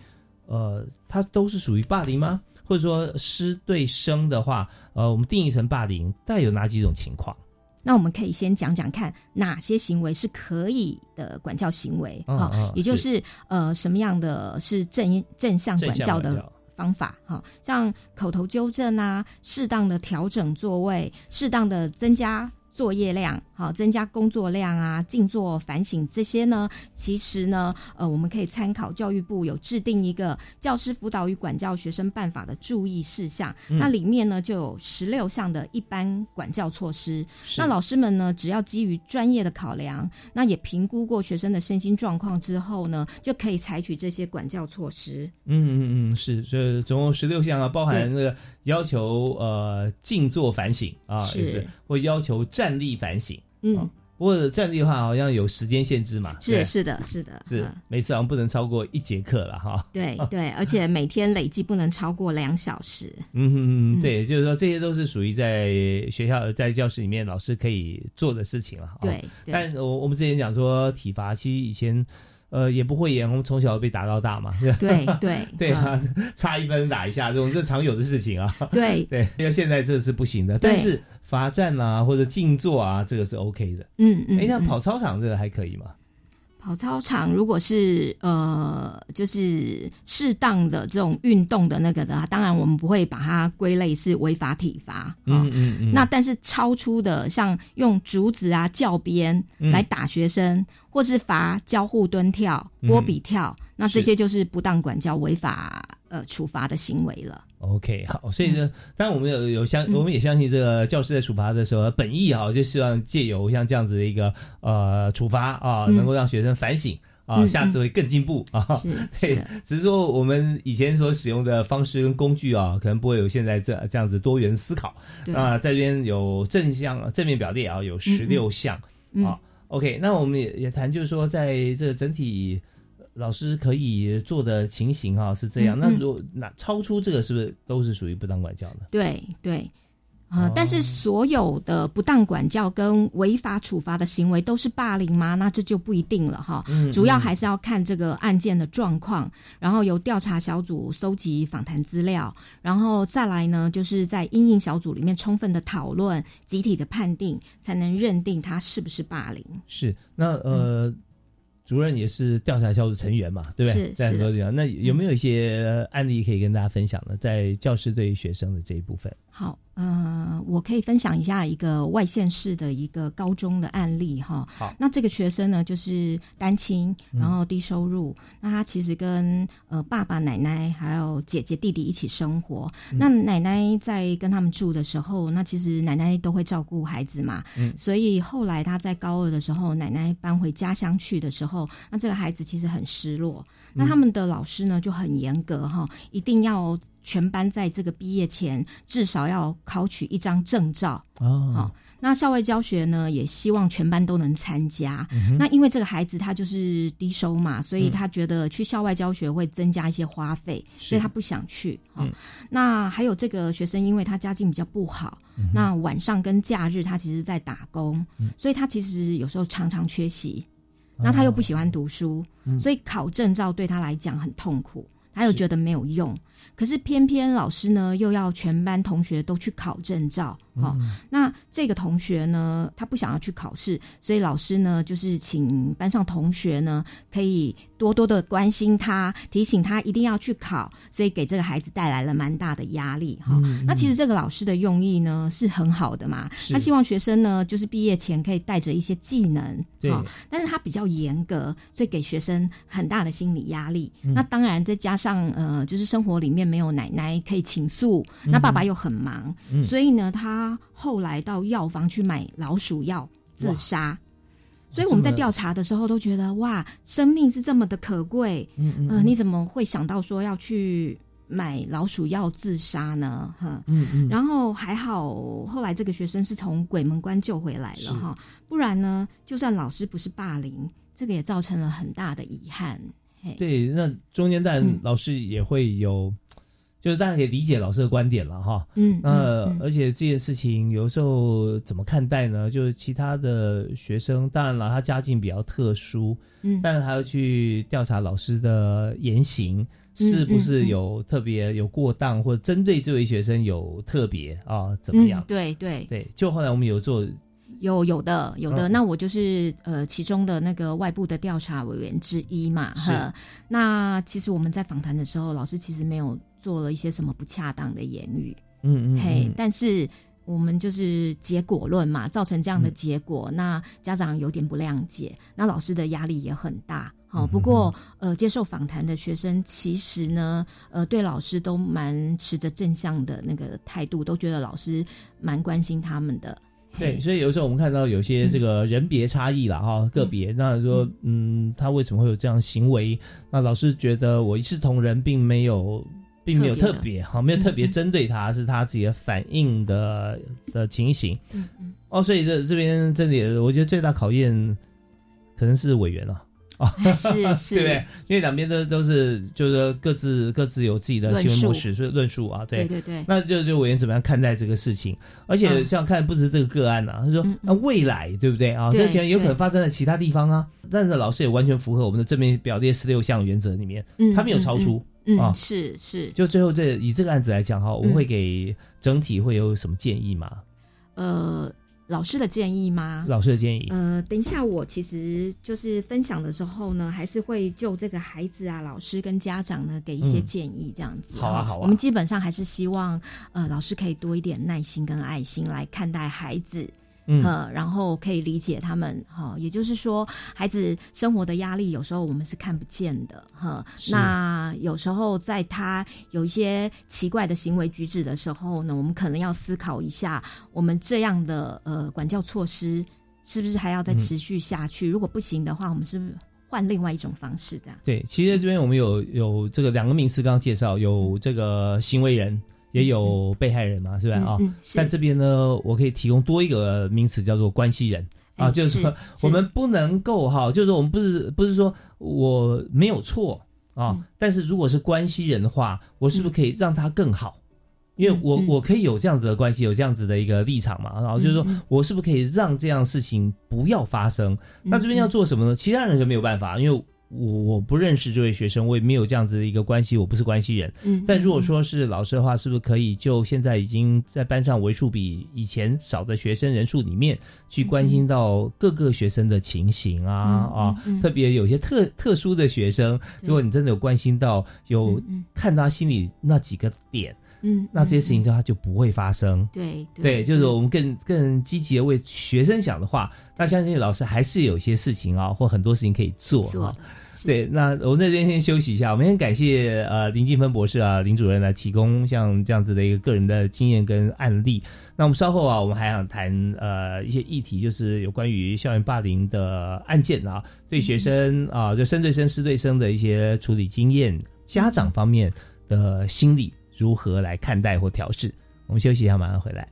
S1: 呃，它都是属于霸凌吗？或者说师对生的话，呃，我们定义成霸凌，带有哪几种情况？
S2: 那我们可以先讲讲看哪些行为是可以的管教行为，哈、
S1: 嗯嗯
S2: 也就是是呃什么样的是正正向管教的方法，哈、像口头纠正啊，适当的调整座位，适当的增加。作业量，好，增加工作量啊，静坐反省这些呢，其实呢，呃，我们可以参考教育部有制定一个教师辅导与管教学生办法的注意事项，
S7: 嗯
S2: 那里面呢就有十六项的一般管教措施。那老师们呢，只要基于专业的考量，那也评估过学生的身心状况之后呢，就可以采取这些管教措施。
S1: 嗯嗯嗯，是，这总共十六项啊，包含那个要求呃静坐反省啊，
S2: 是
S1: 也是或要求站立反省。
S2: 嗯，
S1: 不过站立的话好像有时间限制嘛，
S2: 是是的是的，
S1: 是
S2: 嗯
S1: 每次好像不能超过一节课了哈。
S2: 对 [LAUGHS] 对，而且每天累计不能超过两小时。
S1: 嗯嗯嗯，
S2: 嗯
S1: 对，就是说这些都是属于在学校在教室里面老师可以做的事情了。
S2: 对
S1: 但我我们之前讲说体罚，其实以前。呃，也不会演，我们从小被打到大嘛，[LAUGHS]
S2: 对对 [LAUGHS]
S1: 对啊，差一分打一下，这种这常有的事情啊。
S2: 对 [LAUGHS]
S1: 对，因为现在这是不行的，但是罚站啊或者静坐啊，这个是 OK 的。
S2: 嗯嗯
S1: 哎，那
S2: 嗯
S1: 跑操场这个还可以吗？
S2: 跑操场如果是呃，就是适当的这种运动的那个的，当然我们不会把它归类是违法体罚。
S1: 嗯嗯嗯。
S2: 那但是超出的，像用竹子啊、教鞭
S1: 嗯
S2: 来打学生，或是罚交互蹲跳、波比跳，那这些就是不当管教、违法呃处罚的行为了。
S1: OK，好，所以呢，当然我们有有相，
S2: 嗯
S1: 我们也相信这个教师在处罚的时候，本意啊，就希望借由像这样子的一个呃处罚啊，
S2: 嗯
S1: 能够让学生反省。啊，
S2: 嗯
S1: 下次会更进步啊！
S2: 是
S1: 对只是说我们以前所使用的方式跟工具啊，可能不会有现在这这样子多元思考。
S2: 对
S1: 啊，在这边有正向正面表列啊，有十六项
S2: 嗯
S1: 啊。OK，那我们也也谈，就是说在这个整体呃老师可以做的情形哈、是这样。那如果那超出这个，是不是都是属于不当管教的？
S2: 对对，呃，但是所有的不当管教跟违法处罚的行为都是霸凌吗？那这就不一定了哈。
S7: 嗯
S2: 主要还是要看这个案件的状况，然后由调查小组搜集访谈资料，然后再来呢，就是在因应小组里面充分的讨论、集体的判定，才能认定他是不是霸凌。
S1: 是那呃，主任也是调查小组成员嘛，对不对？
S2: 是
S1: 在很
S2: 是
S1: 多地方，那有没有一些案例可以跟大家分享呢？在教师对于学生的这一部分，
S2: 好，呃，我可以分享一下一个外县市的一个高中的案例哈。
S1: 好
S2: 那这个学生呢，就是单亲，
S1: 嗯
S2: 然后低收入。那他其实跟呃爸爸、奶奶还有姐姐、弟弟一起生活。
S7: 嗯
S2: 那奶奶在跟他们住的时候，那其实奶奶都会照顾孩子嘛。
S7: 嗯
S2: 所以后来他在高二的时候，奶奶搬回家乡去的时候，那这个孩子其实很失落。那他们的老师呢就很严格哈，一定要全班在这个毕业前至少要考取一张证照。
S1: 哦。
S2: 好，那校外教学呢，也希望全班都能参加。
S7: 嗯
S2: 那因为这个孩子他就是低收嘛，所以
S7: 嗯
S2: 他觉得去校外教学会增加一些花费，
S7: 是。
S2: 所以他不想去。哈、
S7: 嗯。
S2: 那还有这个学生，因为他家境比较不好，
S7: 嗯
S2: 那晚上跟假日他其实在打工，
S7: 嗯。
S2: 所以他其实有时候常常缺席。那他又不喜欢读书，
S7: 嗯。
S2: 所以考证照对他来讲很痛苦，他又觉得没有用。可是偏偏老师呢又要全班同学都去考证照，好，
S7: 嗯
S2: 那这个同学呢，他不想要去考试，所以老师呢就是请班上同学呢可以多多的关心他，提醒他一定要去考，所以给这个孩子带来了蛮大的压力哈。
S7: 嗯
S2: 那其实这个老师的用意呢是很好的嘛，他希望学生呢就是毕业前可以带着一些技能，
S7: 对。
S2: 哈。但是他比较严格，所以给学生很大的心理压力。
S7: 嗯。
S2: 那当然再加上呃，就是生活里面没有奶奶可以倾诉，
S7: 嗯。
S2: 那爸爸又很忙，
S7: 嗯。
S2: 所以呢，他后来到药房去买老鼠药自杀。所以我们在调查的时候都觉得哇，生命是这么的可贵，呃，
S7: 嗯嗯。呃
S2: 你怎么会想到说要去买老鼠药自杀呢？哈，
S7: 嗯嗯。
S2: 然后还好，后来这个学生是从鬼门关救回来了哈，不然呢，就算老师不是霸凌，这个也造成了很大的遗憾。嘿，
S1: 对，那中间当然
S2: 嗯。
S1: 老师也会有，就是大家可以理解老师的观点了哈。
S2: 嗯
S1: 那
S2: 嗯嗯
S1: 而且这件事情有时候怎么看待呢？就是其他的学生，当然了，他家境比较特殊，
S2: 嗯
S1: 但是还要去调查老师的言行是不是有特别有过当，或者针对这位学生有特别啊怎么样
S2: 嗯？对对
S1: 对，就后来我们有做
S2: 有有的有的，
S1: 嗯
S2: 那我就是呃其中的那个外部的调查委员之一嘛。
S7: 是
S2: 呵那其实我们在访谈的时候，老师其实没有做了一些什么不恰当的言语，
S1: 嗯嗯
S2: 嘿
S1: 嗯，
S2: 但是。我们就是结果论嘛，造成这样
S1: 嗯
S2: 的结果，那家长有点不谅解，那老师的压力也很大。好、
S1: 嗯
S2: 不过呃，接受访谈的学生其实呢，呃，对老师都蛮持着正向的那个态度，都觉得老师蛮关心他们的。
S1: 对，所以有时候我们看到有些这个人别差异了，哈、个别，那说，嗯，他为什么会有这样行为？那老师觉得我一视同仁，并没有，并没有特
S2: 特别
S1: 别，哈，没有特别针对他，是他自己的反应的的情形。
S2: 嗯嗯。
S1: 哦，所以这这边这里，我觉得最大考验可能是委员了。[LAUGHS] 啊，
S2: 是是。
S1: 对不对？因为两边都都是，就是各自各自有自己的新闻模式，所以论述啊，对。
S2: 对对对。
S1: 那就就委员怎么样看待这个事情？而且
S2: 嗯。
S1: 像看不止这个个案啊，他说
S2: 嗯
S1: 那未来对不对？啊？
S2: 对
S1: 这情有可能发生在其他地方啊，但是老师也完全符合我们的正面表列十六项原则里面，
S2: 嗯
S1: 他没有超出
S2: 嗯。是是，
S1: 就最后这以这个案子来讲哈，我们
S2: 嗯
S1: 会给整体会有什么建议吗？
S2: 呃，老师的建议吗？
S1: 老师的建议，
S2: 呃，等一下，我其实就是分享的时候呢，还是会就这个孩子啊、老师跟家长呢给一些
S1: 嗯
S2: 建议，这样子、
S1: 好啊好啊
S2: 我们基本上还是希望，呃，老师可以多一点耐心跟爱心来看待孩子。
S1: 嗯
S2: 呃，然后可以理解他们哈、也就是说，孩子生活的压力有时候我们是看不见的哈、
S7: 是
S2: 那有时候在他有一些奇怪的行为举止的时候呢，我们可能要思考一下，我们这样的呃管教措施是不是还要再
S1: 嗯
S2: 持续下去？如果不行的话，我们是不是换另外一种方式？这样
S1: 对，其实这边我们有有这个两个名词，刚刚介绍有这个行为人，也有被害人嘛，是吧？啊、但这边呢，我可以提供多一个名词，叫做关系人。啊，
S2: 哎
S1: 就是说 [LAUGHS] 我们不能够哈，就是说我们不是不是说我没有错啊，
S2: 嗯
S1: 但是如果是关系人的话，我是不是可以让他更好？因为我、我可以有这样子的关系，有这样子的一个立场嘛，然后就是说我是不是可以让这样事情不要发生？那这边要做什么呢？其他人就没有办法，因为我我不认识这位学生，我也没有这样子的一个关系，我不是关系人。
S2: 嗯
S1: 但如果说是老师的话，是不是可以就现在已经在班上为数比以前少的学生人数里面，去关心到各个学生的情形啊、
S2: 嗯
S1: 啊，
S2: 嗯嗯
S1: 特别有些特特殊的学生，如果你真的有关心到，有看他心里那几个点。
S2: 嗯，
S1: 那这些事情它就不会发生。
S2: 对
S1: 对，就是我们更更积极的为学生想的话，那相信老师还是有一些事情啊，或很多事情可以做啊
S2: 做。
S1: 对，那我们在这边先休息一下，我们先感谢呃林静芬博士啊林主任来提供像这样子的一个个人的经验跟案例。那我们稍后啊，我们还想谈呃一些议题，就是有关于校园霸凌的案件啊，对学生啊，就生对生、师对生的一些处理经验，家长方面的心理如何来看待或调试。我们休息一下，马上回来。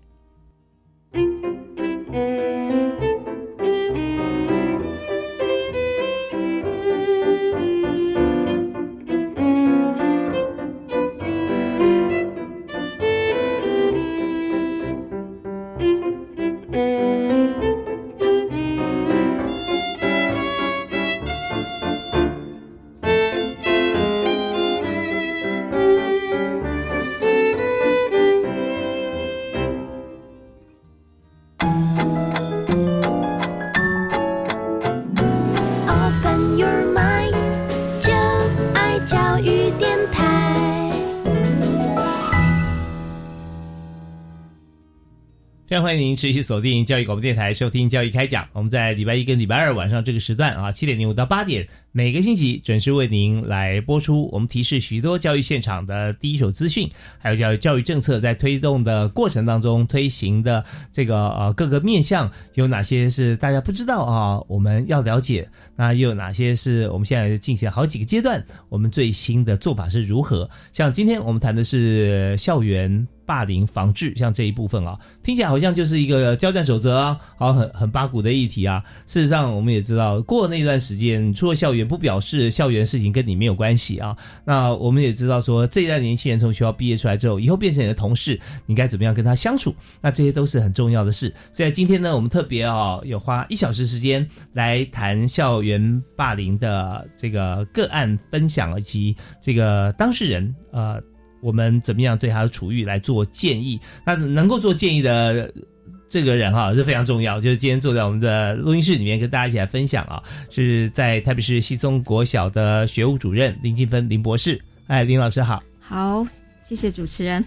S1: 欢迎您持续锁定教育广播电台，收听教育开讲。我们在礼拜一跟礼拜二晚上这个时段啊，七点零五到八点，每个星期准时为您来播出。我们提示许多教育现场的第一手资讯，还有教育教育政策在推动的过程当中推行的这个呃各个面向有哪些是大家不知道啊，我们要了解。那又有哪些是我们现在进行好几个阶段，我们最新的做法是如何？像今天我们谈的是校园。霸凌防治，像这一部分啊，听起来好像就是一个交战守则啊，好很很八股的议题啊。事实上，我们也知道，过了那段时间，出了校园，不表示校园事情跟你没有关系啊。那我们也知道说，这一代年轻人从学校毕业出来之后，以后变成你的同事，你该怎么样跟他相处？那这些都是很重要的事。所以今天呢，我们特别啊，有花一小时时间来谈校园霸凌的这个个案分享，以及这个当事人呃。我们怎么样对他的处遇来做建议？那能够做建议的这个人哈是非常重要。就是今天坐在我们的录音室里面跟大家一起来分享啊，是在台北市西松国小的学务主任林金芬林博士。哎，林老师好。
S2: 好，谢谢主持人。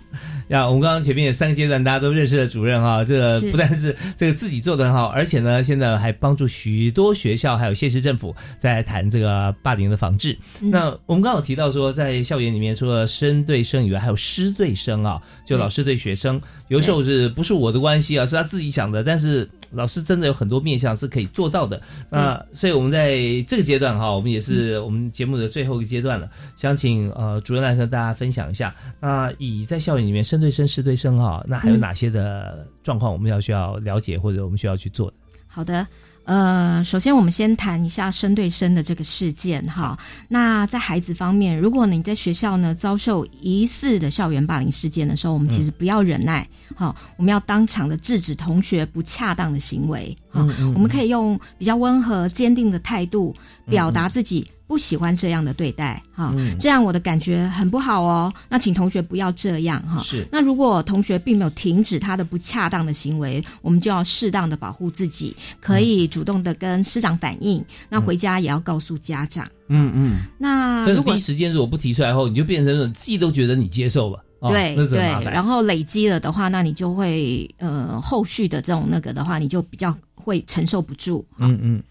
S1: 呀，我们刚刚前面有三个阶段，大家都认识了主任哈，这个不但是这个自己做的很好，而且呢，现在还帮助许多学校还有县市政府在谈这个霸凌的防治。
S2: 嗯
S1: 那我们刚刚有提到说，在校园里面，除了生对生以外，还有师对生啊，就老师对学生，有时候是不是我的关系啊，是他自己想的，但是老师真的有很多面向是可以做到的。那所以我们在这个阶段哈，我们也是我们节目的最后一个阶段了，想请呃主任来和大家分享一下。那以在校园里面生对生、师对生哈，那还有哪些的状况我们要需要了解或者我们需要去做的？
S2: 好的。呃，首先我们先谈一下生对生的这个事件哈。那在孩子方面，如果你在学校呢遭受疑似的校园霸凌事件的时候，我们其实不要忍耐，哈、我们要当场的制止同学不恰当的行为，哈、我们可以用比较温和、坚定的态度表达自己不喜欢这样的对待，哈、
S7: 嗯
S2: 这样我的感觉很不好哦。那请同学不要这样哈。
S7: 是
S2: 那如果同学并没有停止他的不恰当的行为，我们就要适当的保护自己，可以主动的跟师长反映。那回家也要告诉家长。
S1: 嗯嗯。
S2: 那如果
S1: 第一时间如果不提出来后，你就变成自己都觉得你接受了，哦、
S2: 对对。然后累积了的话，那你就会呃后续的这种那个的话，你就比较会承受不住。
S1: 嗯嗯。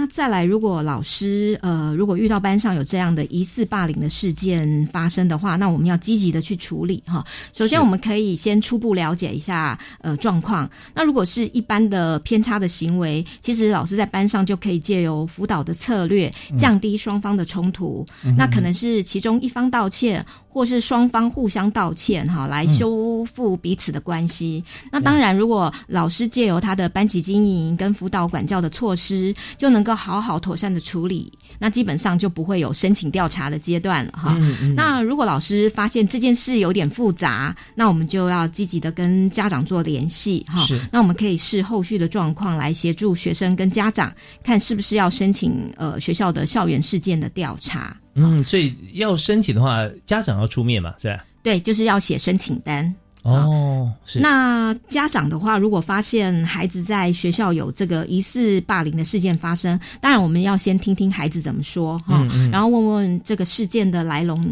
S2: 那再来，如果老师呃，如果遇到班上有这样的疑似霸凌的事件发生的话，那我们要积极的去处理哈。首先，我们可以先初步了解一下呃状况。那如果是一般的偏差的行为，其实老师在班上就可以借由辅导的策略，降低双方的冲突。
S7: 嗯
S2: 那可能是其中一方道歉，或是双方互相道歉哈，来修复彼此的关系。那当然，如果老师借由他的班级经营跟辅导管教的措施，就能够好好妥善的处理，那基本上就不会有申请调查的阶段了哈。那如果老师发现这件事有点复杂，那我们就要积极的跟家长做联系哈。那我们可以视后续的状况来协助学生跟家长，看是不是要申请呃学校的校园事件的调查。
S1: 嗯，所以要申请的话，家长要出面嘛，是吧？
S2: 对，就是要写申请单。
S1: 哦，是。
S2: 那家长的话，如果发现孩子在学校有这个疑似霸凌的事件发生，当然我们要先听听孩子怎么说哈，然后问问这个事件的来龙。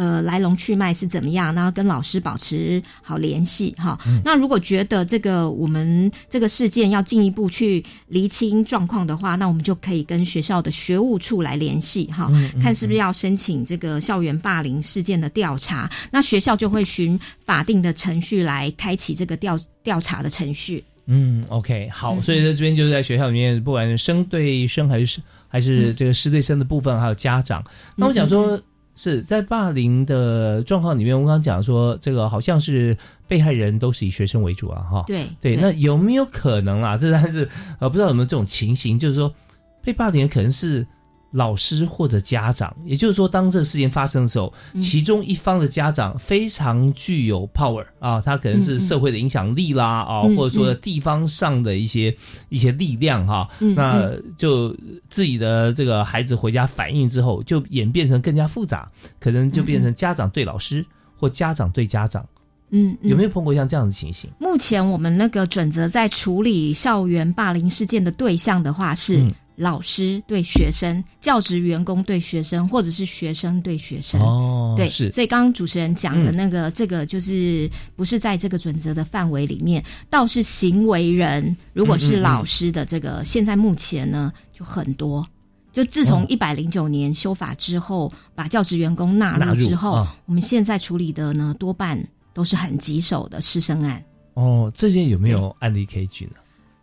S2: 呃，来龙去脉是怎么样？然后跟老师保持好联系哈。那如果觉得这个我们这个事件要进一步去厘清状况的话，那我们就可以跟学校的学务处来联系哈，看是不是要申请这个校园霸凌事件的调查。那学校就会循法定的程序来开启这个调调查的程序。
S1: 嗯，OK，好，所以在这边就是在学校里面，不管是生对生还是还是这个师对生的部分，还有家长，那我想说。是在霸凌的状况里面，我刚刚讲说，这个好像是被害人都是以学生为主啊，哈。
S2: 对
S1: 对，那有没有可能啊？这但是呃，不知道有没有这种情形，就是说被霸凌的可能是。老师或者家长，也就是说，当这个事件发生的时候，其中一方的家长非常具有 power 啊，他可能是社会的影响力啦啊，或者说地方上的一些一些力量哈，那就自己的这个孩子回家反映之后，就演变成更加复杂，可能就变成家长对老师或家长对家长，
S2: 嗯，
S1: 有没有碰过像这样的情形？
S2: 目前我们那个准则在处理校园霸凌事件的对象的话是。老师对学生、教职员工对学生，或者是学生对学生，
S1: 哦，
S2: 对，
S1: 是。
S2: 所以刚刚主持人讲的那个，这个就是不是在这个准则的范围里面，倒是行为人，如果是老师的这个，现在目前呢就很多。就自从一百零九年修法之后，把教职员工纳入之后，我们现在处理的呢，多半都是很棘手的师生案。
S1: 哦，这些有没有案例可以举呢？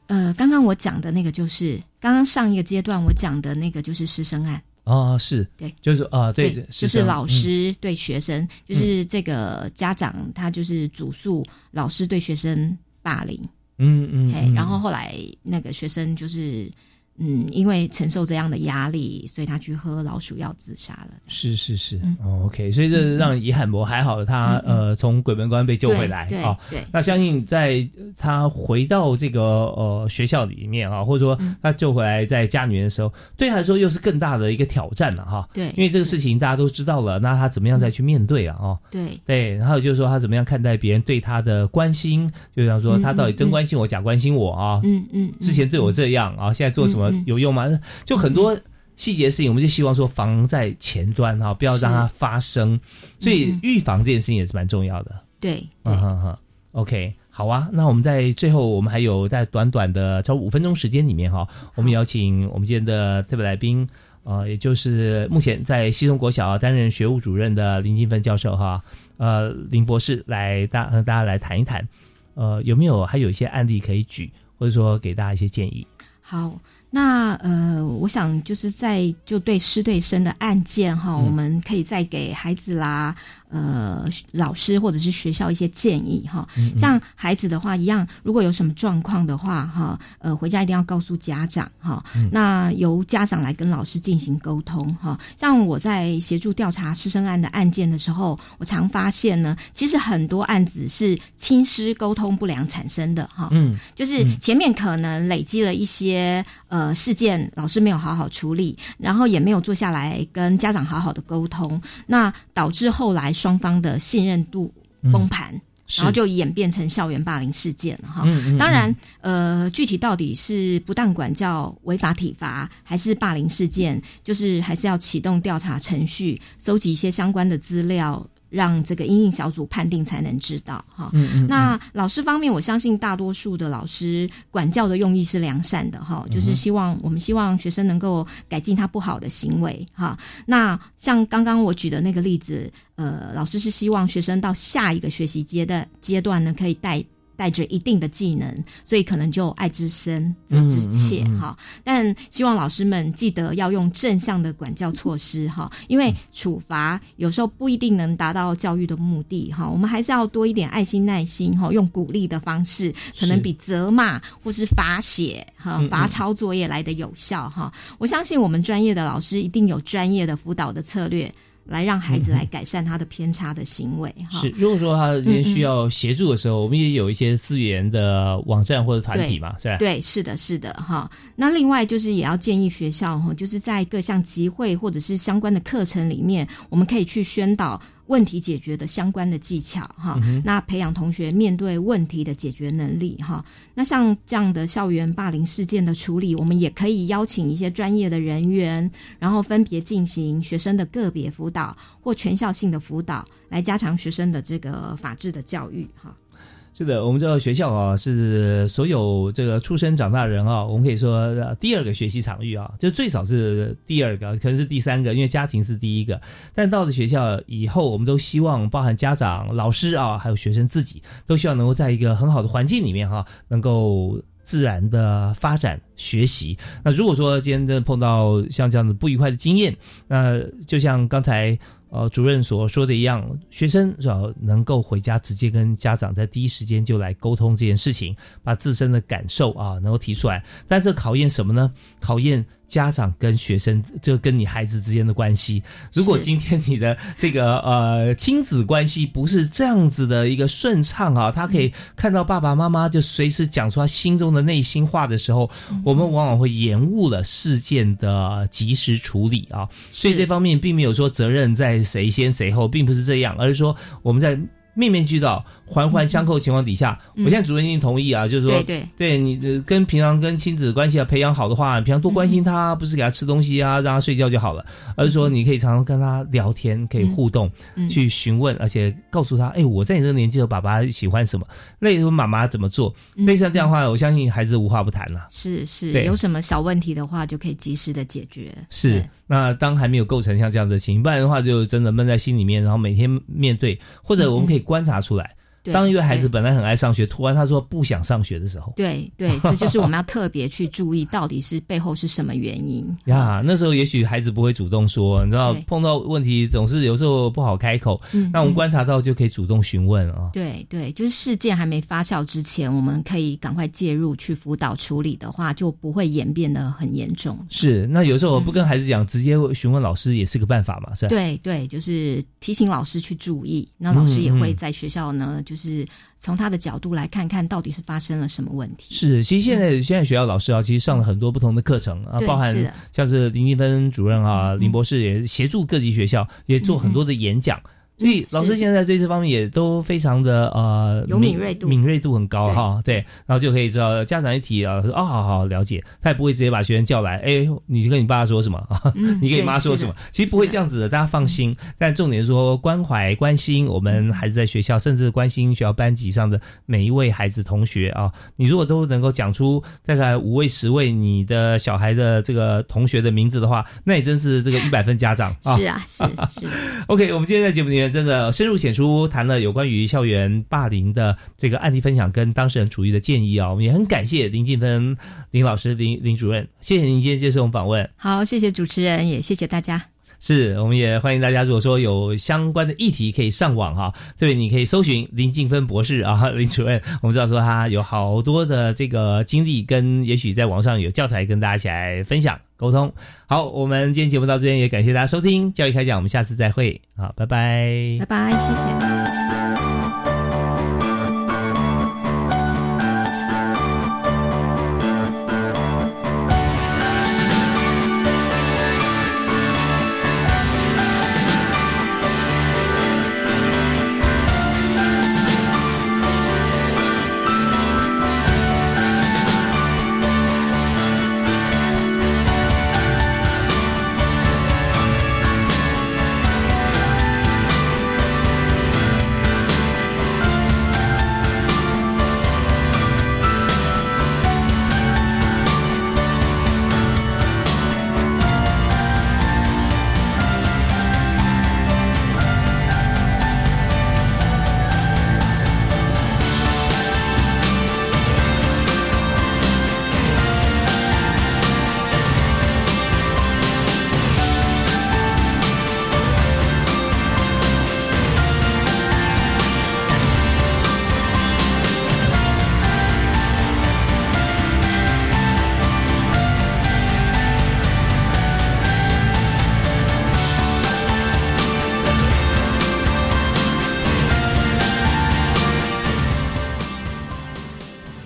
S2: 呃，刚刚我讲的那个就是刚刚上一个阶段我讲的那个就是师生案
S1: 啊，是
S2: 对，
S1: 就是啊，对，
S2: 就是老师对学生，就是这个家长他就是主诉老师对学生霸凌，
S1: 嗯嗯，
S2: 嘿，然后后来那个学生就是。嗯，因为承受这样的压力，所以他去喝老鼠药自杀了。
S1: 是是是，哦，OK，所以这让遗憾博还好，他呃从鬼门关被救回来啊。
S2: 对，
S1: 那相信在他回到这个呃学校里面啊，或者说他救回来在家里面的时候，对他来说又是更大的一个挑战了哈。
S2: 对，
S1: 因为这个事情大家都知道了，那他怎么样再去面对啊？哦，
S2: 对
S1: 对，然后就是说他怎么样看待别人对他的关心，就像说他到底真关心我，假关心我啊？
S2: 嗯嗯，
S1: 之前对我这样啊，现在做什么？有用吗？就很多细节事情，我们就希望说防在前端哈，不要让它发生。所以预防这件事情也是蛮重要的。
S2: 对，
S1: 嗯哼哼，OK，好啊。那我们在最后，我们还有在短短的超五分钟时间里面哈，我们邀请我们今天的特别来宾，呃，也就是目前在西松国小担任学务主任的林金芬教授哈，呃，林博士来大和大家来谈一谈，呃，有没有还有一些案例可以举，或者说给大家一些建议？
S2: 好，那呃，我想就是在就对师对生的案件哈，我们可以再给孩子啦。呃，老师或者是学校一些建议哈，像孩子的话一样，如果有什么状况的话哈，呃，回家一定要告诉家长哈。那由家长来跟老师进行沟通哈。像我在协助调查师生案的案件的时候，我常发现呢，其实很多案子是亲师沟通不良产生的哈。
S1: 嗯，
S2: 就是前面可能累积了一些呃事件，老师没有好好处理，然后也没有坐下来跟家长好好的沟通，那导致后来。双方的信任度崩盘，然后就演变成校园霸凌事件了哈。当然，呃，具体到底是不当管教、违法体罚，还是霸凌事件，就是还是要启动调查程序，搜集一些相关的资料。让这个阴影小组判定才能知道哈。那老师方面，我相信大多数的老师管教的用意是良善的哈，就是希望我们希望学生能够改进他不好的行为哈。那像刚刚我举的那个例子，呃，老师是希望学生到下一个学习阶段阶段呢，可以带带着一定的技能，所以可能就爱之深责之切
S1: 嗯嗯嗯
S2: 哈。但希望老师们记得要用正向的管教措施哈，因为处罚有时候不一定能达到教育的目的哈。我们还是要多一点爱心耐心哈，用鼓励的方式，可能比责骂或是罚写哈罚抄作业来的有效哈。我相信我们专业的老师一定有专业的辅导的策略。来让孩子来改善他的偏差的行为哈。
S1: 是，如果说他今天需要协助的时候，我们也有一些资源的网站或者团体嘛，是吧？
S2: 对，是的，是的，哈。那另外就是也要建议学校哈，就是在各项集会或者是相关的课程里面，我们可以去宣导问题解决的相关的技巧哈。
S7: 嗯
S2: 那培养同学面对问题的解决能力哈。那像这样的校园霸凌事件的处理，我们也可以邀请一些专业的人员，然后分别进行学生的个别辅导或全校性的辅导，来加强学生的这个法治的教育哈。
S1: 是的，我们知道学校啊是所有这个出生长大人啊，我们可以说、第二个学习场域啊，就最少是第二个，可能是第三个，因为家庭是第一个。但到了学校以后，我们都希望包含家长、老师啊，还有学生自己，都希望能够在一个很好的环境里面哈、能够自然的发展学习。那如果说今天真的碰到像这样的不愉快的经验，那就像刚才。呃，主任所说的一样，学生是吧，能够回家直接跟家长在第一时间就来沟通这件事情，把自身的感受啊能够提出来。但这考验什么呢？考验家长跟学生，就跟你孩子之间的关系。如果今天你的这个呃亲子关系不是这样子的一个顺畅啊，他可以看到爸爸妈妈就随时讲出他心中的内心话的时候，我们往往会延误了事件的及时处理啊。所以这方面并没有说责任在谁先谁后，并不是这样，而是说我们在。面面俱到、环环相扣的情况底下，
S2: 嗯。
S1: 我现在主任已经同意啊，就是说，
S2: 对对。
S1: 对你呃跟平常跟亲子关系啊培养好的话，平常多关心他，不是给他吃东西啊，让他睡觉就好了，而是说你可以常常跟他聊天，可以互动，
S2: 嗯
S1: 去询问，而且告诉他，哎，我在你这个年纪的爸爸喜欢什么，类似妈妈怎么做，
S2: 嗯
S1: 类似像这样的话，我相信孩子无话不谈了。
S2: 是是，有什么小问题的话，就可以及时的解决。
S1: 是，那当还没有构成像这样子的情形，不然的话就真的闷在心里面，然后每天面对，或者我们可以观察出来，当一个孩子本来很爱上学，突然他说不想上学的时候，
S2: 对对，[LAUGHS] 这就是我们要特别去注意，到底是背后是什么原因。[LAUGHS]
S1: 呀，那时候也许孩子不会主动说，你知道碰到问题总是有时候不好开口，
S2: 嗯
S1: 那我们
S2: 嗯
S1: 观察到就可以主动询问啊。
S2: 对对，就是事件还没发酵之前，我们可以赶快介入去辅导处理的话，就不会演变的很严重。
S1: 是，那有时候我不跟孩子讲，直接询问老师也是个办法嘛，是吧？
S2: 对对，就是提醒老师去注意，那老师也会在学校呢，就是从他的角度来看看到底是发生了什么问题。
S1: 是，其实现在、现在学校老师啊，其实上了很多不同的课程啊，包含像是林金芬主任啊、林博士也协助各级学校也做很多的演讲。所以老师现在对这方面也都非常的呃
S2: 有敏锐度
S1: 敏锐度很高哈，对，然后就可以知道家长一提啊，说哦好好了解，他也不会直接把学生叫来，哎，你跟你爸说什么啊？
S2: 嗯 [LAUGHS]
S1: 你跟你妈说什么？其实不会这样子的，大家放心。但重点是说关怀、关心我们孩子在学校，甚至关心学校班级上的每一位孩子同学啊。你如果都能够讲出大概五位、十位你的小孩的这个同学的名字的话，那也真是这个一百分家长啊。
S2: 是啊，是是。[LAUGHS]
S1: OK，我们今天在节目里面真的深入浅出谈了有关于校园霸凌的这个案例分享跟当事人处遇的建议啊，我们也很感谢林静芬林老师林林主任，谢谢您今天接受我们访问。
S2: 好，谢谢主持人，也谢谢大家。
S1: 是，我们也欢迎大家，如果说有相关的议题，可以上网哈、对，你可以搜寻林静芬博士啊，[LAUGHS] 林主任。我们知道说他有好多的这个经历，跟也许在网上有教材跟大家一起来分享沟通。好，我们今天节目到这边，也感谢大家收听教育开讲，我们下次再会，好，拜拜，
S2: 拜拜，谢谢。